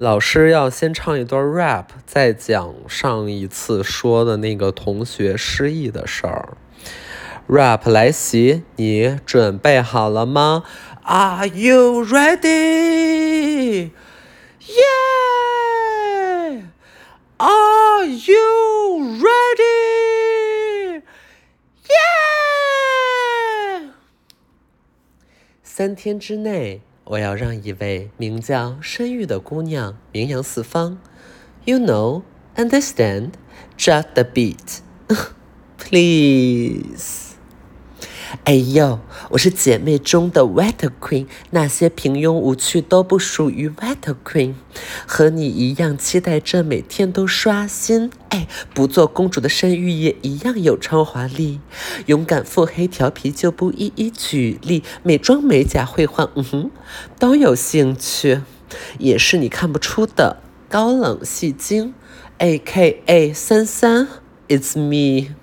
老师要先唱一段 rap，再讲上一次说的那个同学失忆的事儿。rap 来袭，你准备好了吗？Are you ready? Yeah! Are you ready? Yeah! 三天之内。我要让一位名叫申玉的姑娘名扬四方。You know, understand, just a bit, please. 哎呦，我是姐妹中的 Wet Queen，那些平庸无趣都不属于 Wet Queen。和你一样期待着每天都刷新，哎，不做公主的声誉也一样有超华丽。勇敢腹黑调皮就不一一举例，美妆美甲绘画，嗯哼，都有兴趣，也是你看不出的高冷戏精，A K A 三三，It's me。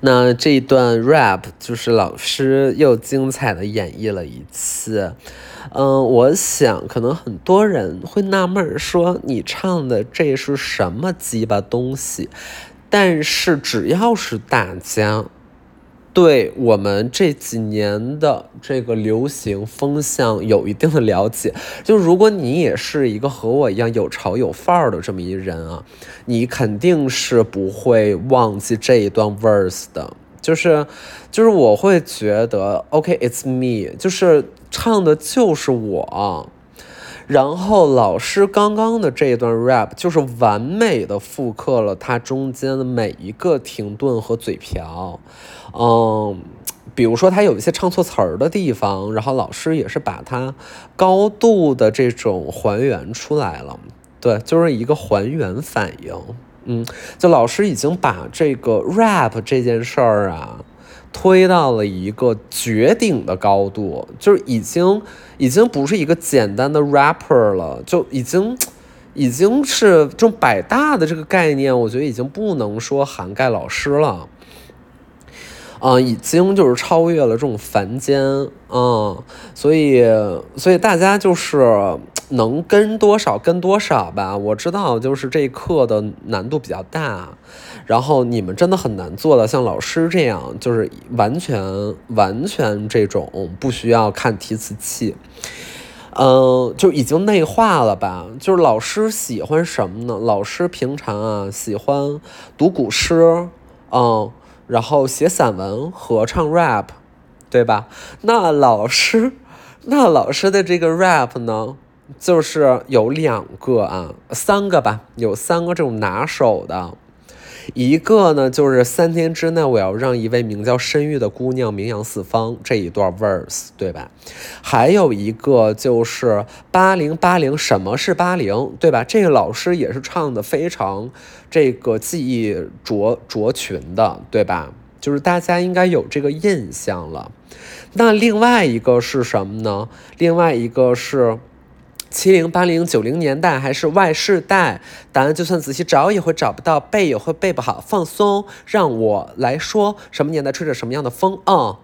那这一段 rap 就是老师又精彩的演绎了一次，嗯，我想可能很多人会纳闷说你唱的这是什么鸡巴东西，但是只要是大家。对我们这几年的这个流行风向有一定的了解，就如果你也是一个和我一样有潮有范儿的这么一人啊，你肯定是不会忘记这一段 verse 的，就是就是我会觉得 OK，it's me，就是唱的就是我。然后老师刚刚的这一段 rap 就是完美的复刻了它中间的每一个停顿和嘴瓢，嗯，比如说他有一些唱错词儿的地方，然后老师也是把它高度的这种还原出来了，对，就是一个还原反应，嗯，就老师已经把这个 rap 这件事儿啊。推到了一个绝顶的高度，就是已经已经不是一个简单的 rapper 了，就已经已经是这种百大的这个概念，我觉得已经不能说涵盖老师了。啊，已经就是超越了这种凡间，嗯，所以，所以大家就是能跟多少跟多少吧。我知道，就是这一课的难度比较大，然后你们真的很难做到像老师这样，就是完全完全这种不需要看提词器，嗯，就已经内化了吧。就是老师喜欢什么呢？老师平常啊喜欢读古诗，嗯。然后写散文、合唱 rap，对吧？那老师，那老师的这个 rap 呢，就是有两个啊，三个吧，有三个这种拿手的。一个呢，就是三天之内我要让一位名叫申玉的姑娘名扬四方这一段 verse，对吧？还有一个就是八零八零，什么是八零，对吧？这个老师也是唱的非常这个记忆卓卓群的，对吧？就是大家应该有这个印象了。那另外一个是什么呢？另外一个是。七零八零九零年代还是 Y 世代？答案就算仔细找也会找不到，背也会背不好。放松，让我来说，什么年代吹着什么样的风？嗯，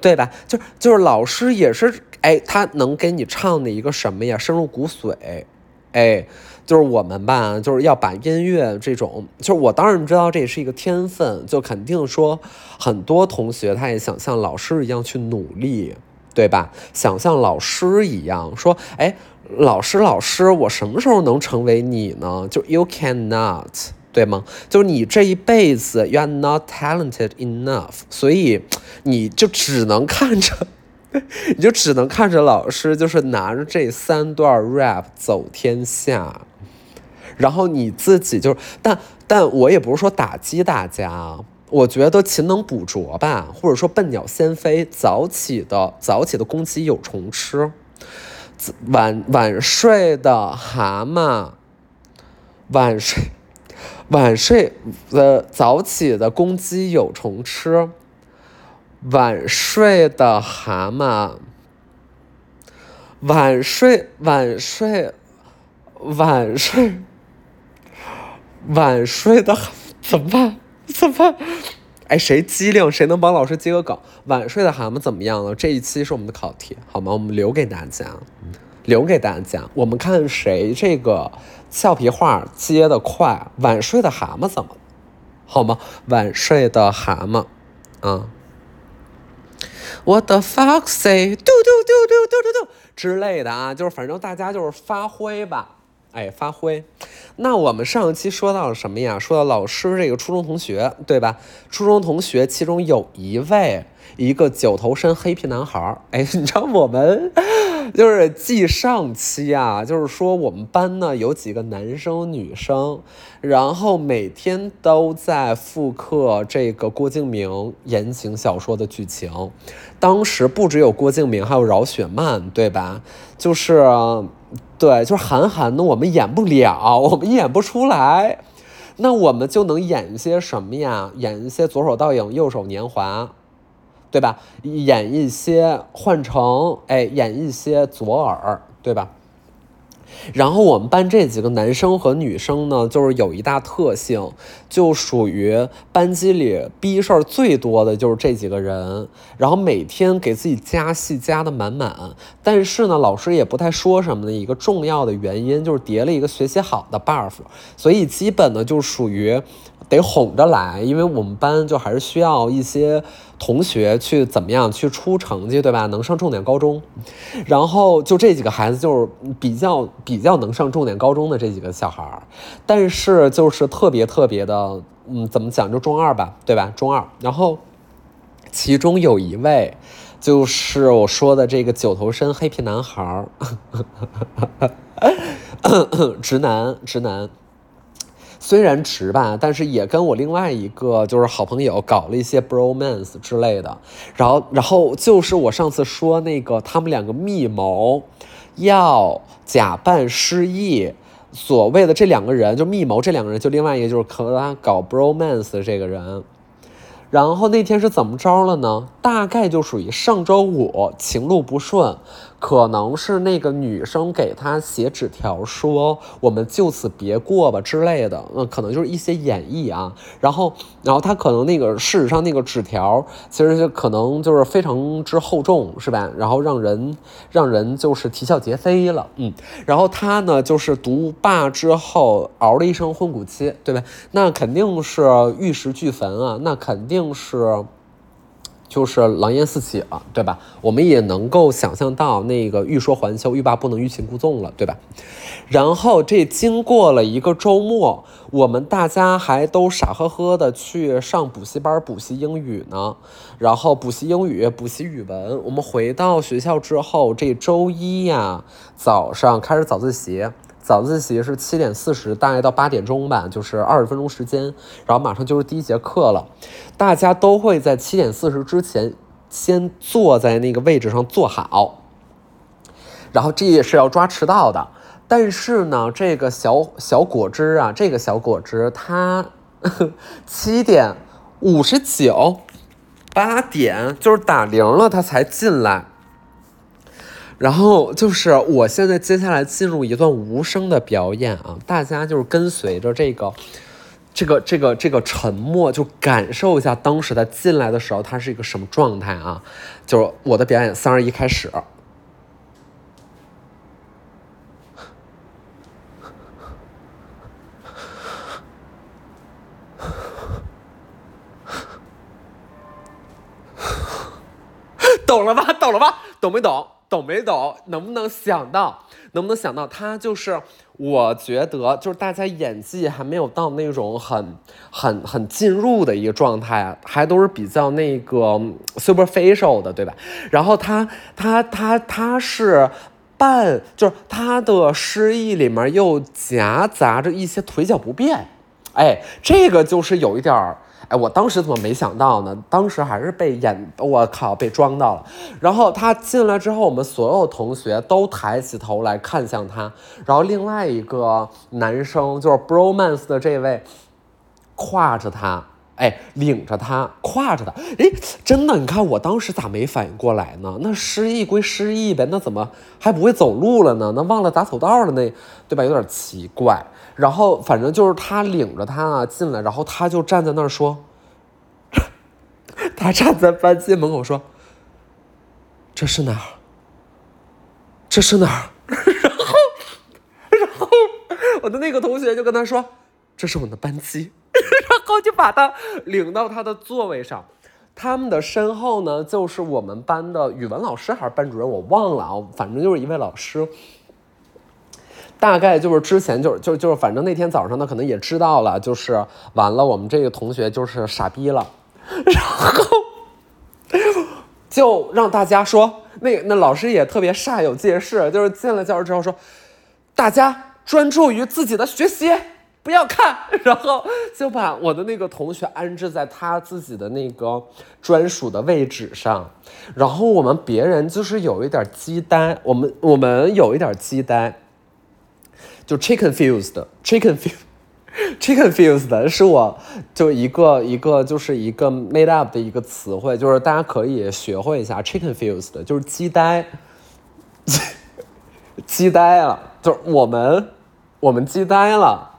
对吧？就就是老师也是，哎，他能给你唱的一个什么呀？深入骨髓，哎，就是我们吧，就是要把音乐这种，就是我当然知道这也是一个天分，就肯定说很多同学他也想像老师一样去努力，对吧？想像老师一样说，哎。老师，老师，我什么时候能成为你呢？就 you cannot，对吗？就是你这一辈子 you are not talented enough，所以你就只能看着，你就只能看着老师，就是拿着这三段 rap 走天下，然后你自己就，但但我也不是说打击大家，我觉得勤能补拙吧，或者说笨鸟先飞，早起的早起的公鸡有虫吃。晚晚睡的蛤蟆，晚睡晚睡的早起的公鸡有虫吃。晚睡的蛤蟆，晚睡晚睡晚睡晚睡的怎么办？怎么办？哎，谁机灵，谁能帮老师接个梗？晚睡的蛤蟆怎么样了？这一期是我们的考题，好吗？我们留给大家。留给大家。我们看谁这个俏皮话接的快。晚睡的蛤蟆怎么？好吗？晚睡的蛤蟆，啊。What the fuck say？嘟嘟嘟嘟嘟嘟嘟之类的啊，就是反正大家就是发挥吧。哎，发挥。那我们上一期说到了什么呀？说到老师这个初中同学，对吧？初中同学其中有一位，一个九头身黑皮男孩儿。哎，你知道我们 就是记上期啊，就是说我们班呢有几个男生女生，然后每天都在复刻这个郭敬明言情小说的剧情。当时不只有郭敬明，还有饶雪漫，对吧？就是。对，就是韩寒的，我们演不了，我们演不出来，那我们就能演一些什么呀？演一些左手倒影，右手年华，对吧？演一些换成，哎，演一些左耳，对吧？然后我们班这几个男生和女生呢，就是有一大特性，就属于班级里逼事儿最多的就是这几个人。然后每天给自己加戏加的满满，但是呢，老师也不太说什么的一个重要的原因就是叠了一个学习好的 buff，所以基本呢就属于。得哄着来，因为我们班就还是需要一些同学去怎么样去出成绩，对吧？能上重点高中，然后就这几个孩子就是比较比较能上重点高中的这几个小孩儿，但是就是特别特别的，嗯，怎么讲就中二吧，对吧？中二。然后其中有一位就是我说的这个九头身黑皮男孩儿，直男，直男。虽然直吧，但是也跟我另外一个就是好朋友搞了一些 bromance 之类的，然后，然后就是我上次说那个他们两个密谋，要假扮失忆，所谓的这两个人就密谋，这两个人就另外一个就是和他搞 bromance 这个人。然后那天是怎么着了呢？大概就属于上周五情路不顺，可能是那个女生给他写纸条说我们就此别过吧之类的，嗯，可能就是一些演绎啊。然后，然后他可能那个事实上那个纸条其实就可能就是非常之厚重，是吧？然后让人让人就是啼笑皆非了，嗯。然后他呢就是毒罢之后嗷了一声昏骨期，对吧？那肯定是玉石俱焚啊，那肯。定是，就是狼烟四起了，对吧？我们也能够想象到那个欲说还休，欲罢不能，欲擒故纵了，对吧？然后这经过了一个周末，我们大家还都傻呵呵的去上补习班补习英语呢，然后补习英语，补习语文。我们回到学校之后，这周一呀，早上开始早自习。早自习是七点四十，大概到八点钟吧，就是二十分钟时间，然后马上就是第一节课了。大家都会在七点四十之前先坐在那个位置上坐好，然后这也是要抓迟到的。但是呢，这个小小果汁啊，这个小果汁，他 七点五十九，八点就是打铃了，他才进来。然后就是我现在接下来进入一段无声的表演啊，大家就是跟随着这个，这个这个这个沉默，就感受一下当时他进来的时候他是一个什么状态啊？就是我的表演，三二一，开始。懂了吧？懂了吧？懂没懂？懂没懂？能不能想到？能不能想到？他就是，我觉得就是大家演技还没有到那种很、很、很进入的一个状态，还都是比较那个 superficial 的，对吧？然后他、他、他、他是半，就是他的失忆里面又夹杂着一些腿脚不便，哎，这个就是有一点儿。哎，我当时怎么没想到呢？当时还是被演，我靠，被装到了。然后他进来之后，我们所有同学都抬起头来看向他。然后另外一个男生，就是 bromance 的这位，挎着他，哎，领着他，挎着他。哎，真的，你看我当时咋没反应过来呢？那失忆归失忆呗，那怎么还不会走路了呢？那忘了打走道了，那对吧？有点奇怪。然后反正就是他领着他进来，然后他就站在那儿说：“ 他站在班级门口说，这是哪儿？这是哪儿？”然后，然后我的那个同学就跟他说：“这是我们的班级。”然后就把他领到他的座位上。他们的身后呢，就是我们班的语文老师还是班主任，我忘了啊，反正就是一位老师。大概就是之前就是就就是反正那天早上呢，可能也知道了，就是完了，我们这个同学就是傻逼了，然后就让大家说，那那老师也特别煞有介事，就是进了教室之后说，大家专注于自己的学习。不要看，然后就把我的那个同学安置在他自己的那个专属的位置上，然后我们别人就是有一点鸡呆，我们我们有一点鸡呆，就 chicken fused，chicken fused，chicken fused 是我就一个一个就是一个 made up 的一个词汇，就是大家可以学会一下 chicken fused，就是鸡呆，鸡呆了，就是我们我们鸡呆了。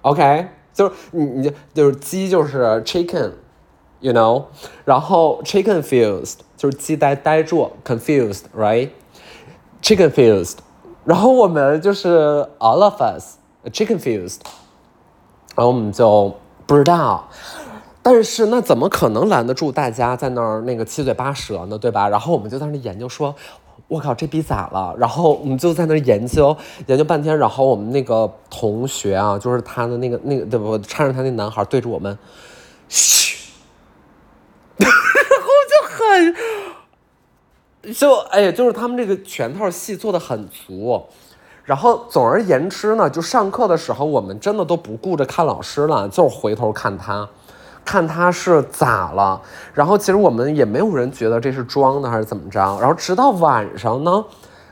OK，就是你你就是鸡就是 chicken，you know，然后 chicken fused 就是鸡呆呆住，confused，right？chicken fused，然后我们就是 all of us chicken fused，然后我们就不知道，但是那怎么可能拦得住大家在那儿那个七嘴八舌呢？对吧？然后我们就在那研究说。我靠，这逼咋了？然后我们就在那研究研究半天，然后我们那个同学啊，就是他的那个那个对不？搀着他那男孩对着我们，嘘，然后就很，就哎，就是他们这个全套戏做的很足。然后总而言之呢，就上课的时候，我们真的都不顾着看老师了，就回头看他。看他是咋了，然后其实我们也没有人觉得这是装的还是怎么着，然后直到晚上呢，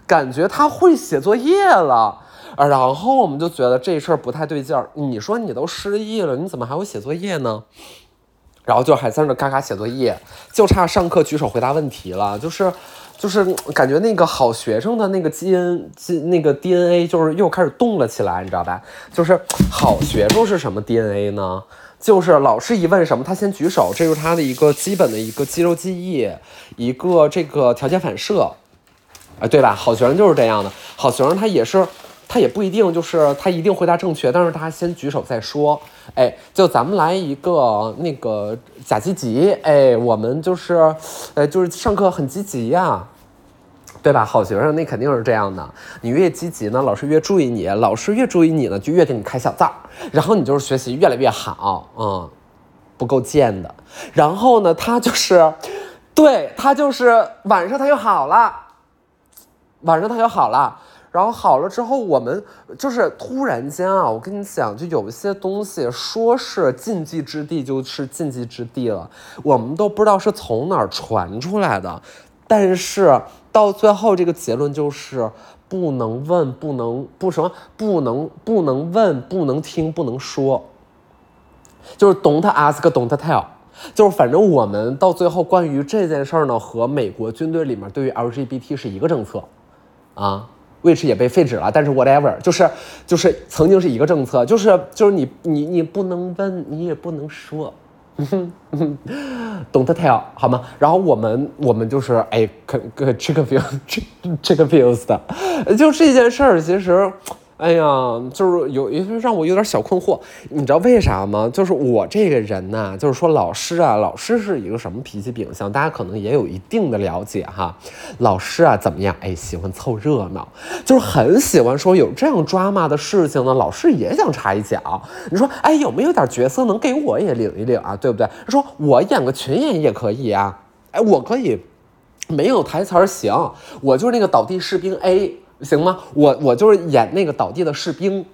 感觉他会写作业了，然后我们就觉得这事儿不太对劲儿。你说你都失忆了，你怎么还会写作业呢？然后就还在那嘎嘎写作业，就差上课举手回答问题了，就是就是感觉那个好学生的那个基因基那个 DNA 就是又开始动了起来，你知道吧？就是好学生是什么 DNA 呢？就是老师一问什么，他先举手，这就是他的一个基本的一个肌肉记忆，一个这个条件反射，啊，对吧？好学生就是这样的，好学生他也是，他也不一定就是他一定回答正确，但是他先举手再说，哎，就咱们来一个那个假积极，哎，我们就是，呃，就是上课很积极呀。对吧？好学生那肯定是这样的，你越积极呢，老师越注意你，老师越注意你呢，就越给你开小灶，然后你就是学习越来越好，嗯，不够贱的。然后呢，他就是，对他就是晚上他又好了，晚上他又好了，然后好了之后，我们就是突然间啊，我跟你讲，就有一些东西说是禁忌之地就是禁忌之地了，我们都不知道是从哪儿传出来的，但是。到最后，这个结论就是不能问，不能不什么，不能不能问，不能听，不能说，就是 don't ask，don't tell，就是反正我们到最后关于这件事儿呢，和美国军队里面对于 LGBT 是一个政策，啊，which 也被废止了，但是 whatever，就是就是曾经是一个政策，就是就是你你你不能问，你也不能说。Don't tell，好吗？然后我们我们就是哎，可可这个 feel 这这个 feels 的，就这件事儿其实。哎呀，就是有一让我有点小困惑，你知道为啥吗？就是我这个人呐，就是说老师啊，老师是一个什么脾气秉性？大家可能也有一定的了解哈。老师啊，怎么样？哎，喜欢凑热闹，就是很喜欢说有这样抓马的事情呢，老师也想插一脚。你说，哎，有没有点角色能给我也领一领啊？对不对？说我演个群演也可以啊。哎，我可以没有台词儿行，我就是那个倒地士兵 A。行吗？我我就是演那个倒地的士兵，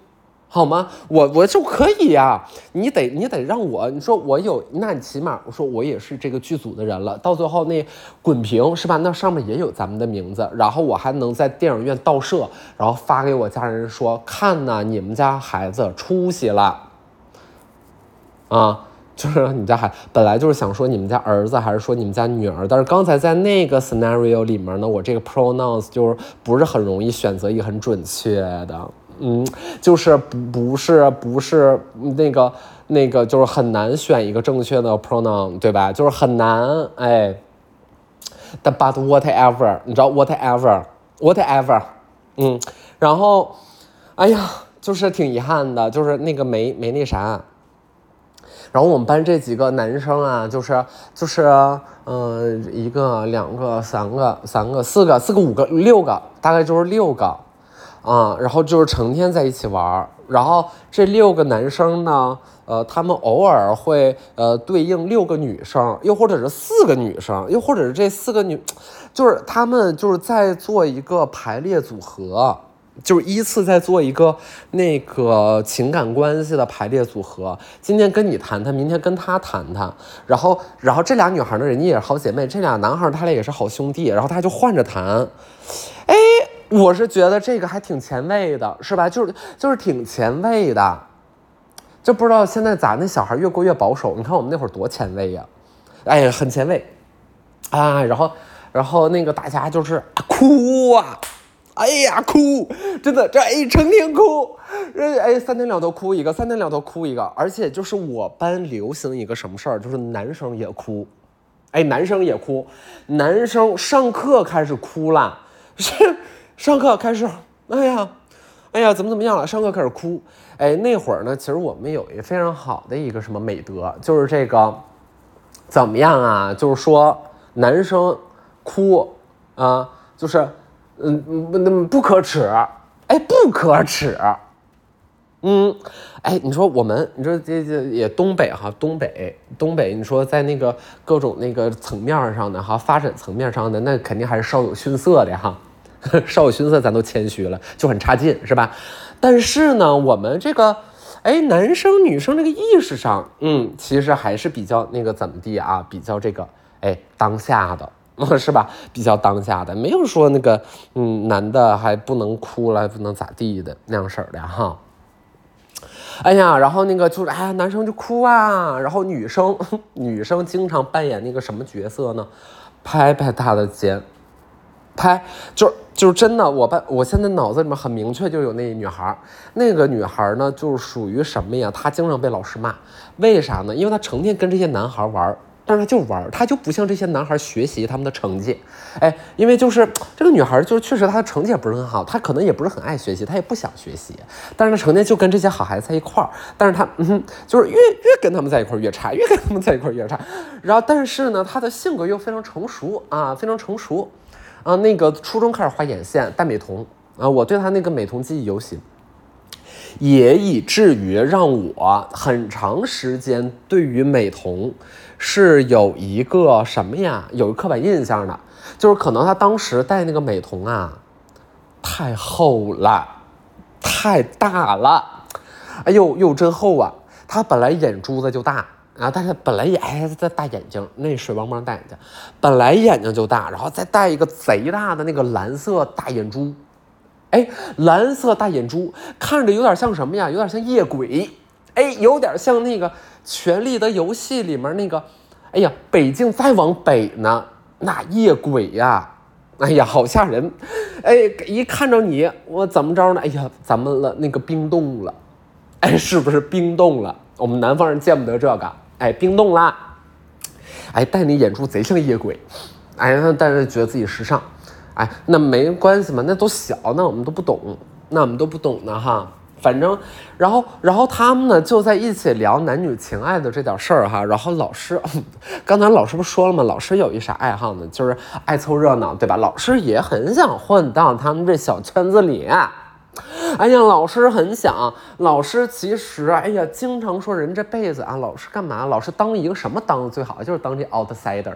好吗？我我就可以呀。你得你得让我，你说我有，那你起码我说我也是这个剧组的人了。到最后那滚屏是吧？那上面也有咱们的名字，然后我还能在电影院倒摄，然后发给我家人说，看呐，你们家孩子出息了，啊。就是你家孩本来就是想说你们家儿子还是说你们家女儿，但是刚才在那个 scenario 里面呢，我这个 pronouns 就是不是很容易选择一个很准确的，嗯，就是不不是不是那个那个就是很难选一个正确的 pronoun，对吧？就是很难，哎。但 but whatever，你知道 whatever，whatever，嗯，然后，哎呀。就是挺遗憾的，就是那个没没那啥。然后我们班这几个男生啊，就是就是嗯，一个、两个、三个、三个、四个、四个、五个、六个，大概就是六个啊。然后就是成天在一起玩儿。然后这六个男生呢，呃，他们偶尔会呃对应六个女生，又或者是四个女生，又或者是这四个女，就是他们就是在做一个排列组合。就是依次在做一个那个情感关系的排列组合，今天跟你谈谈，明天跟他谈谈，然后，然后这俩女孩呢，人家也是好姐妹，这俩男孩他俩也是好兄弟，然后他就换着谈，哎，我是觉得这个还挺前卫的，是吧？就是就是挺前卫的，就不知道现在咋那小孩越过越保守，你看我们那会儿多前卫呀，哎，很前卫啊，然后，然后那个大家就是哭啊。哎呀，哭，真的这哎，成天哭，哎，三天两头哭一个，三天两头哭一个，而且就是我班流行一个什么事儿，就是男生也哭，哎，男生也哭，男生上课开始哭了，是 上课开始，哎呀，哎呀，怎么怎么样了？上课开始哭，哎，那会儿呢，其实我们有一个非常好的一个什么美德，就是这个怎么样啊？就是说男生哭啊，就是。嗯，不，那不可耻，哎，不可耻，嗯，哎，你说我们，你说这这也东北哈，东北，东北，你说在那个各种那个层面上的哈，发展层面上的，那肯定还是稍有逊色的哈，稍有逊色，咱都谦虚了，就很差劲，是吧？但是呢，我们这个，哎，男生女生这个意识上，嗯，其实还是比较那个怎么地啊，比较这个，哎，当下的。是吧？比较当下的，没有说那个，嗯，男的还不能哭了，不能咋地的那样式儿的哈。哎呀，然后那个就是，哎呀，男生就哭啊，然后女生，女生经常扮演那个什么角色呢？拍拍他的肩，拍，就是就是真的，我把我现在脑子里面很明确就有那女孩，那个女孩呢，就是属于什么呀？她经常被老师骂，为啥呢？因为她成天跟这些男孩玩。但是他就玩，他就不像这些男孩学习他们的成绩，哎，因为就是这个女孩，就是确实她的成绩也不是很好，她可能也不是很爱学习，她也不想学习，但是她成天就跟这些好孩子在一块儿，但是她嗯，就是越越跟他们在一块儿越差，越跟他们在一块儿越差，然后但是呢，她的性格又非常成熟啊，非常成熟，啊，那个初中开始画眼线，戴美瞳啊，我对她那个美瞳记忆犹新。也以至于让我很长时间对于美瞳是有一个什么呀？有一个刻板印象的，就是可能他当时戴那个美瞳啊，太厚了，太大了，哎呦呦真厚啊！他本来眼珠子就大啊，但是本来也哎在大眼睛，那水汪汪大眼睛，本来眼睛就大，然后再戴一个贼大的那个蓝色大眼珠。哎，蓝色大眼珠看着有点像什么呀？有点像夜鬼，哎，有点像那个《权力的游戏》里面那个，哎呀，北京再往北呢，那夜鬼呀，哎呀，好吓人！哎，一看着你，我怎么着呢？哎呀，怎么了？那个冰冻了，哎，是不是冰冻了？我们南方人见不得这个，哎，冰冻啦，哎，戴那眼珠贼像夜鬼，哎，但是觉得自己时尚。哎，那没关系嘛，那都小，那我们都不懂，那我们都不懂呢哈。反正，然后，然后他们呢就在一起聊男女情爱的这点事儿哈。然后老师，刚才老师不说了吗？老师有一啥爱好呢？就是爱凑热闹，对吧？老师也很想混到他们这小圈子里。哎呀，老师很想，老师其实，哎呀，经常说人这辈子啊，老师干嘛？老师当一个什么当的最好？就是当这 outsider。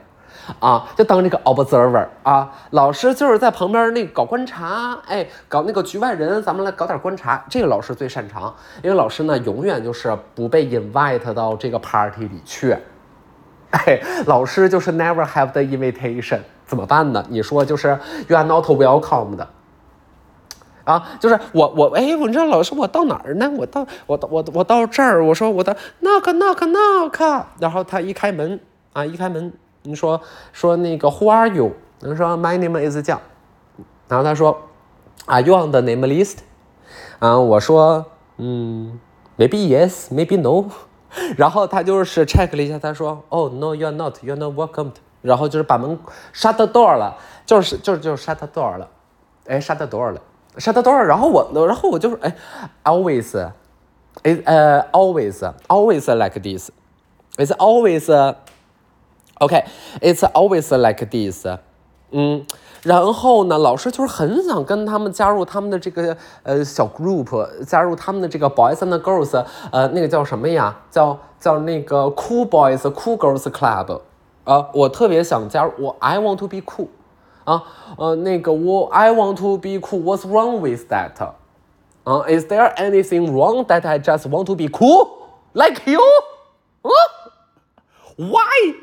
啊，就当这个 observer 啊，老师就是在旁边那搞观察，哎，搞那个局外人，咱们来搞点观察，这个老师最擅长，因为老师呢永远就是不被 invite 到这个 party 里去，哎，老师就是 never have the invitation，怎么办呢？你说就是 you are not welcome 的，啊，就是我我哎，我知道老师我到哪儿呢？我到我我我到这儿，我说我的 knock knock knock，然后他一开门啊，一开门。你说说那个 Who are you？你说 My name is 酱，然后他说 Are you on the name list？啊，我说嗯，Maybe yes，Maybe no。然后他就是 check 了一下，他说 Oh no，you're not，you're not welcome。然后就是把门 shut the door 了，就是就是就是 shut the door 了，哎，shut the door 了。shut the door。然后我，然后我就是哎，always，哎呃，always，always like this，it's always，OK，it's always like this，嗯。然后呢，老师就是很想跟他们加入他们的这个呃小 group，加入他们的这个 boys and girls，呃，那个叫什么呀？叫叫那个 cool boys cool girls club，啊，我特别想加入，我 I want to be cool，啊，呃，那个我 I want to be cool，What's wrong with that？啊，Is there anything wrong that I just want to be cool like you？啊？Why？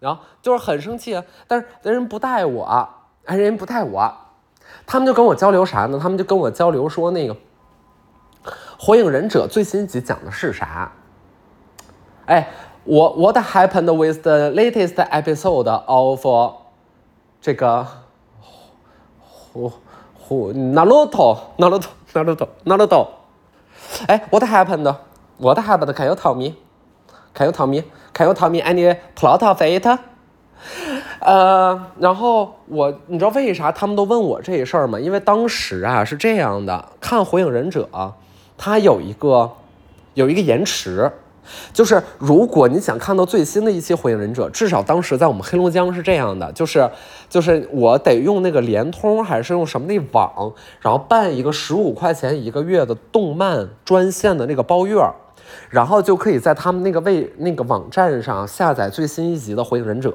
然后就是很生气，但是人不带我。哎，人不带我，他们就跟我交流啥呢？他们就跟我交流说那个《火影忍者》最新集讲的是啥？哎，我 What happened with the latest episode of 这个火火 Naruto Naruto Naruto Naruto？哎，What happened？What happened？Can you tell me？Can you tell me？Can you tell me any plot of it？呃，然后我，你知道为啥他们都问我这事儿吗？因为当时啊是这样的，看《火影忍者》，它有一个有一个延迟，就是如果你想看到最新的一期《火影忍者》，至少当时在我们黑龙江是这样的，就是就是我得用那个联通还是用什么那网，然后办一个十五块钱一个月的动漫专线的那个包月，然后就可以在他们那个位那个网站上下载最新一集的《火影忍者》。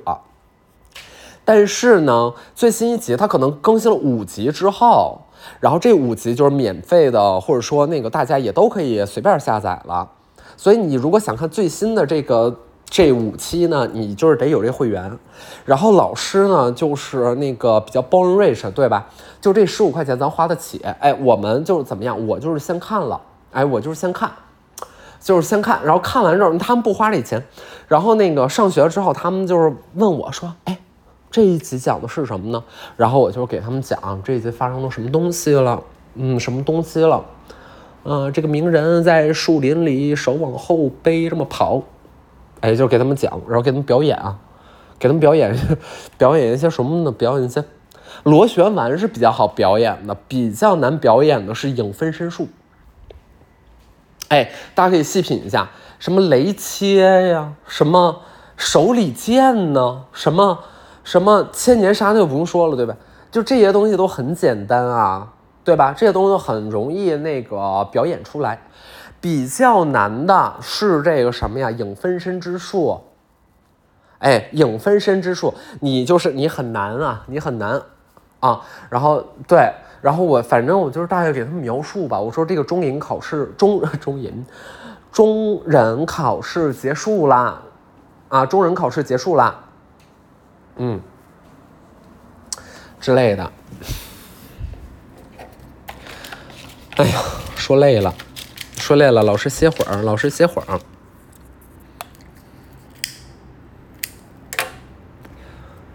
但是呢，最新一集它可能更新了五集之后，然后这五集就是免费的，或者说那个大家也都可以随便下载了。所以你如果想看最新的这个这五期呢，你就是得有这会员。然后老师呢，就是那个比较包容 rich，对吧？就这十五块钱咱花得起。哎，我们就是怎么样？我就是先看了，哎，我就是先看，就是先看，然后看完之后他们不花这钱。然后那个上学之后，他们就是问我说，哎。这一集讲的是什么呢？然后我就给他们讲这一集发生了什么东西了，嗯，什么东西了？嗯，这个鸣人在树林里手往后背这么跑，哎，就给他们讲，然后给他们表演啊，给他们表演，表演一些什么呢？表演一些螺旋丸是比较好表演的，比较难表演的是影分身术。哎，大家可以细品一下，什么雷切呀，什么手里剑呢，什么。什么千年杀那就不用说了，对吧？就这些东西都很简单啊，对吧？这些东西很容易那个表演出来，比较难的是这个什么呀？影分身之术。哎，影分身之术，你就是你很难啊，你很难啊。然后对，然后我反正我就是大概给他们描述吧。我说这个中银考试中中银中忍考试结束啦，啊，中忍考试结束啦。嗯，之类的。哎呀，说累了，说累了，老师歇会儿，老师歇会儿。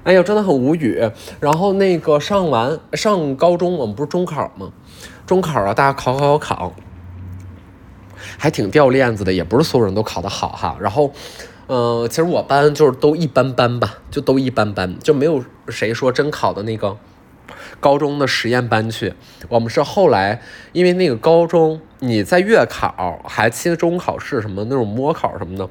哎呀，真的很无语。然后那个上完上高中，我们不是中考吗？中考啊，大家考考考考，还挺掉链子的，也不是所有人都考得好哈。然后。嗯，其实我班就是都一般般吧，就都一般般，就没有谁说真考的那个高中的实验班去。我们是后来，因为那个高中你在月考还期中考试什么那种模考什么的，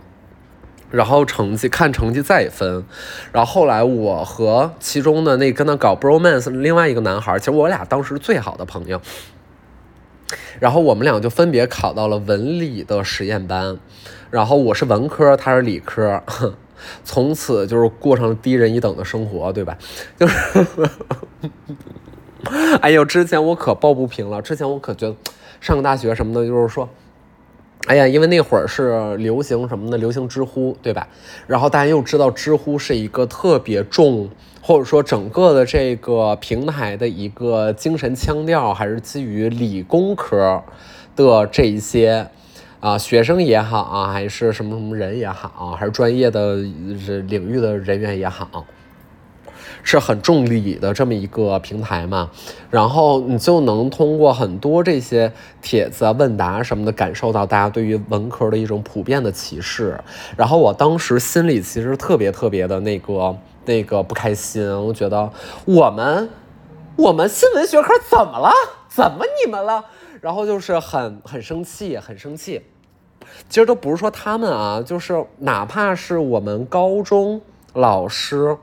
然后成绩看成绩再分。然后后来我和其中的那跟他搞 bromance 另外一个男孩，其实我俩当时最好的朋友。然后我们俩就分别考到了文理的实验班，然后我是文科，他是理科，从此就是过上了低人一等的生活，对吧？就是，哎呦，之前我可抱不平了，之前我可觉得上个大学什么的，就是说。哎呀，因为那会儿是流行什么呢？流行知乎，对吧？然后大家又知道知乎是一个特别重，或者说整个的这个平台的一个精神腔调，还是基于理工科的这一些啊学生也好啊，还是什么什么人也好，还是专业的领域的人员也好。是很重理的这么一个平台嘛，然后你就能通过很多这些帖子、问答什么的，感受到大家对于文科的一种普遍的歧视。然后我当时心里其实特别特别的那个那个不开心，我觉得我们我们新闻学科怎么了？怎么你们了？然后就是很很生气，很生气。其实都不是说他们啊，就是哪怕是我们高中老师，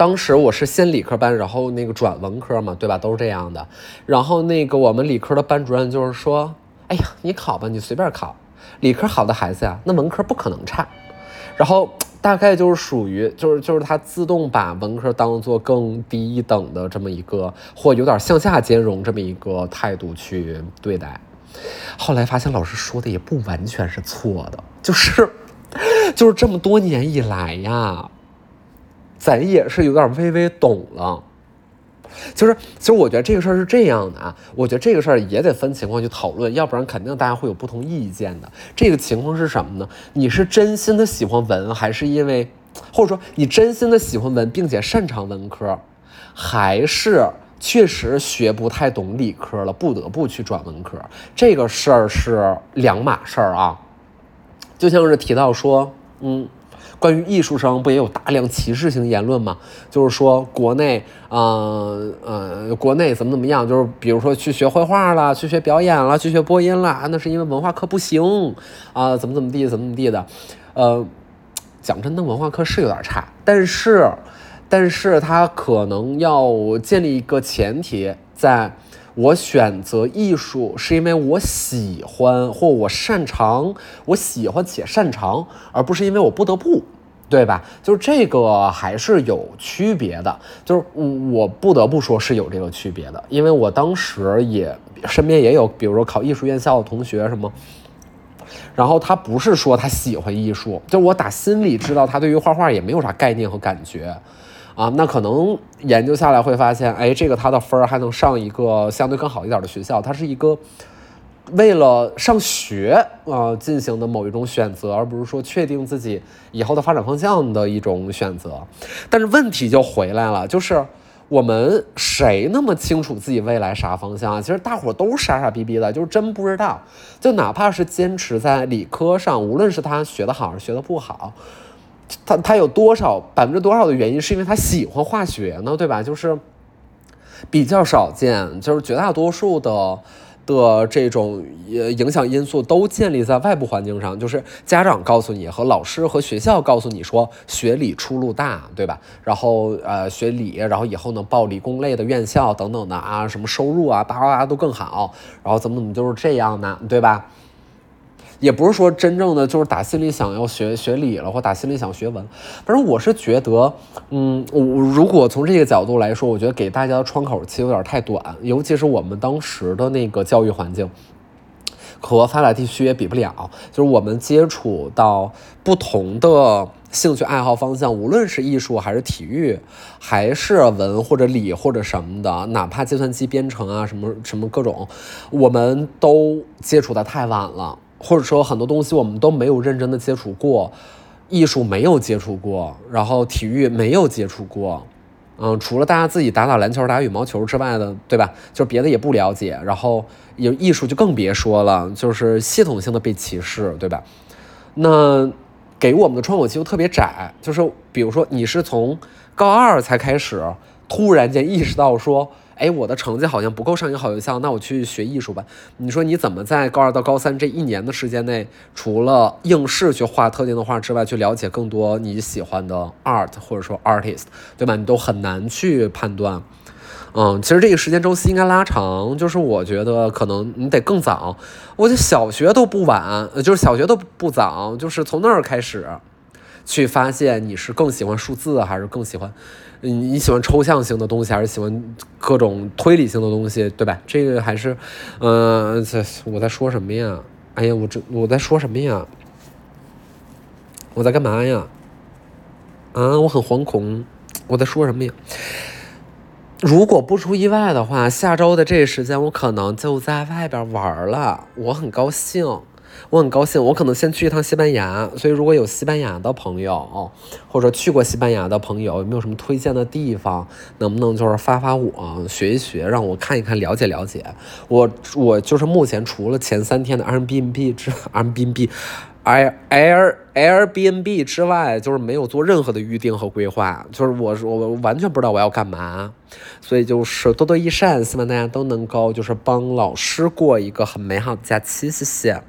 当时我是先理科班，然后那个转文科嘛，对吧？都是这样的。然后那个我们理科的班主任就是说：“哎呀，你考吧，你随便考。理科好的孩子呀，那文科不可能差。”然后大概就是属于，就是就是他自动把文科当做更低一等的这么一个，或有点向下兼容这么一个态度去对待。后来发现老师说的也不完全是错的，就是，就是这么多年以来呀，咱也是有点微微懂了。就是，其实我觉得这个事儿是这样的啊，我觉得这个事儿也得分情况去讨论，要不然肯定大家会有不同意见的。这个情况是什么呢？你是真心的喜欢文，还是因为，或者说你真心的喜欢文，并且擅长文科，还是？确实学不太懂理科了，不得不去转文科。这个事儿是两码事儿啊。就像是提到说，嗯，关于艺术生不也有大量歧视性言论吗？就是说国内，呃呃，国内怎么怎么样？就是比如说去学绘画了，去学表演了，去学播音了，那是因为文化课不行啊，怎么怎么地，怎么怎么地的。呃，讲真的，文化课是有点差，但是。但是他可能要建立一个前提，在我选择艺术是因为我喜欢或我擅长，我喜欢且擅长，而不是因为我不得不，对吧？就是这个还是有区别的，就是我不得不说是有这个区别的，因为我当时也身边也有，比如说考艺术院校的同学什么，然后他不是说他喜欢艺术，就我打心里知道他对于画画也没有啥概念和感觉。啊，那可能研究下来会发现，哎，这个他的分儿还能上一个相对更好一点的学校，它是一个为了上学啊进行的某一种选择，而不是说确定自己以后的发展方向的一种选择。但是问题就回来了，就是我们谁那么清楚自己未来啥方向啊？其实大伙都傻傻逼逼的，就是真不知道。就哪怕是坚持在理科上，无论是他学的好还是学的不好。他他有多少百分之多少的原因是因为他喜欢化学呢？对吧？就是比较少见，就是绝大多数的的这种影响因素都建立在外部环境上，就是家长告诉你和老师和学校告诉你说学理出路大，对吧？然后呃学理，然后以后呢报理工类的院校等等的啊，什么收入啊叭叭叭都更好，然后怎么怎么就是这样呢，对吧？也不是说真正的就是打心里想要学学理了，或打心里想学文。反正我是觉得，嗯，我如果从这个角度来说，我觉得给大家的窗口期有点太短，尤其是我们当时的那个教育环境，和发达地区也比不了。就是我们接触到不同的兴趣爱好方向，无论是艺术还是体育，还是文或者理或者什么的，哪怕计算机编程啊什么什么各种，我们都接触的太晚了。或者说很多东西我们都没有认真的接触过，艺术没有接触过，然后体育没有接触过，嗯，除了大家自己打打篮球、打羽毛球之外的，对吧？就别的也不了解，然后有艺术就更别说了，就是系统性的被歧视，对吧？那给我们的窗口期又特别窄，就是比如说你是从高二才开始突然间意识到说。哎，我的成绩好像不够上一个好学校，那我去学艺术吧。你说你怎么在高二到高三这一年的时间内，除了应试去画特定的画之外，去了解更多你喜欢的 art 或者说 artist，对吧？你都很难去判断。嗯，其实这个时间周期应该拉长，就是我觉得可能你得更早。我觉得小学都不晚，就是小学都不早，就是从那儿开始。去发现你是更喜欢数字，还是更喜欢，你你喜欢抽象性的东西，还是喜欢各种推理性的东西，对吧？这个还是，嗯，在我在说什么呀？哎呀，我这我在说什么呀？我在干嘛呀？啊，我很惶恐，我在说什么呀？如果不出意外的话，下周的这个时间我可能就在外边玩了，我很高兴。我很高兴，我可能先去一趟西班牙，所以如果有西班牙的朋友，或者说去过西班牙的朋友，有没有什么推荐的地方？能不能就是发发我，学一学，让我看一看，了解了解。我我就是目前除了前三天的 Airbnb 之 Airbnb Air Air Airbnb 之外，就是没有做任何的预定和规划，就是我我完全不知道我要干嘛，所以就是多多益善，希望大家都能够就是帮老师过一个很美好的假期，谢谢。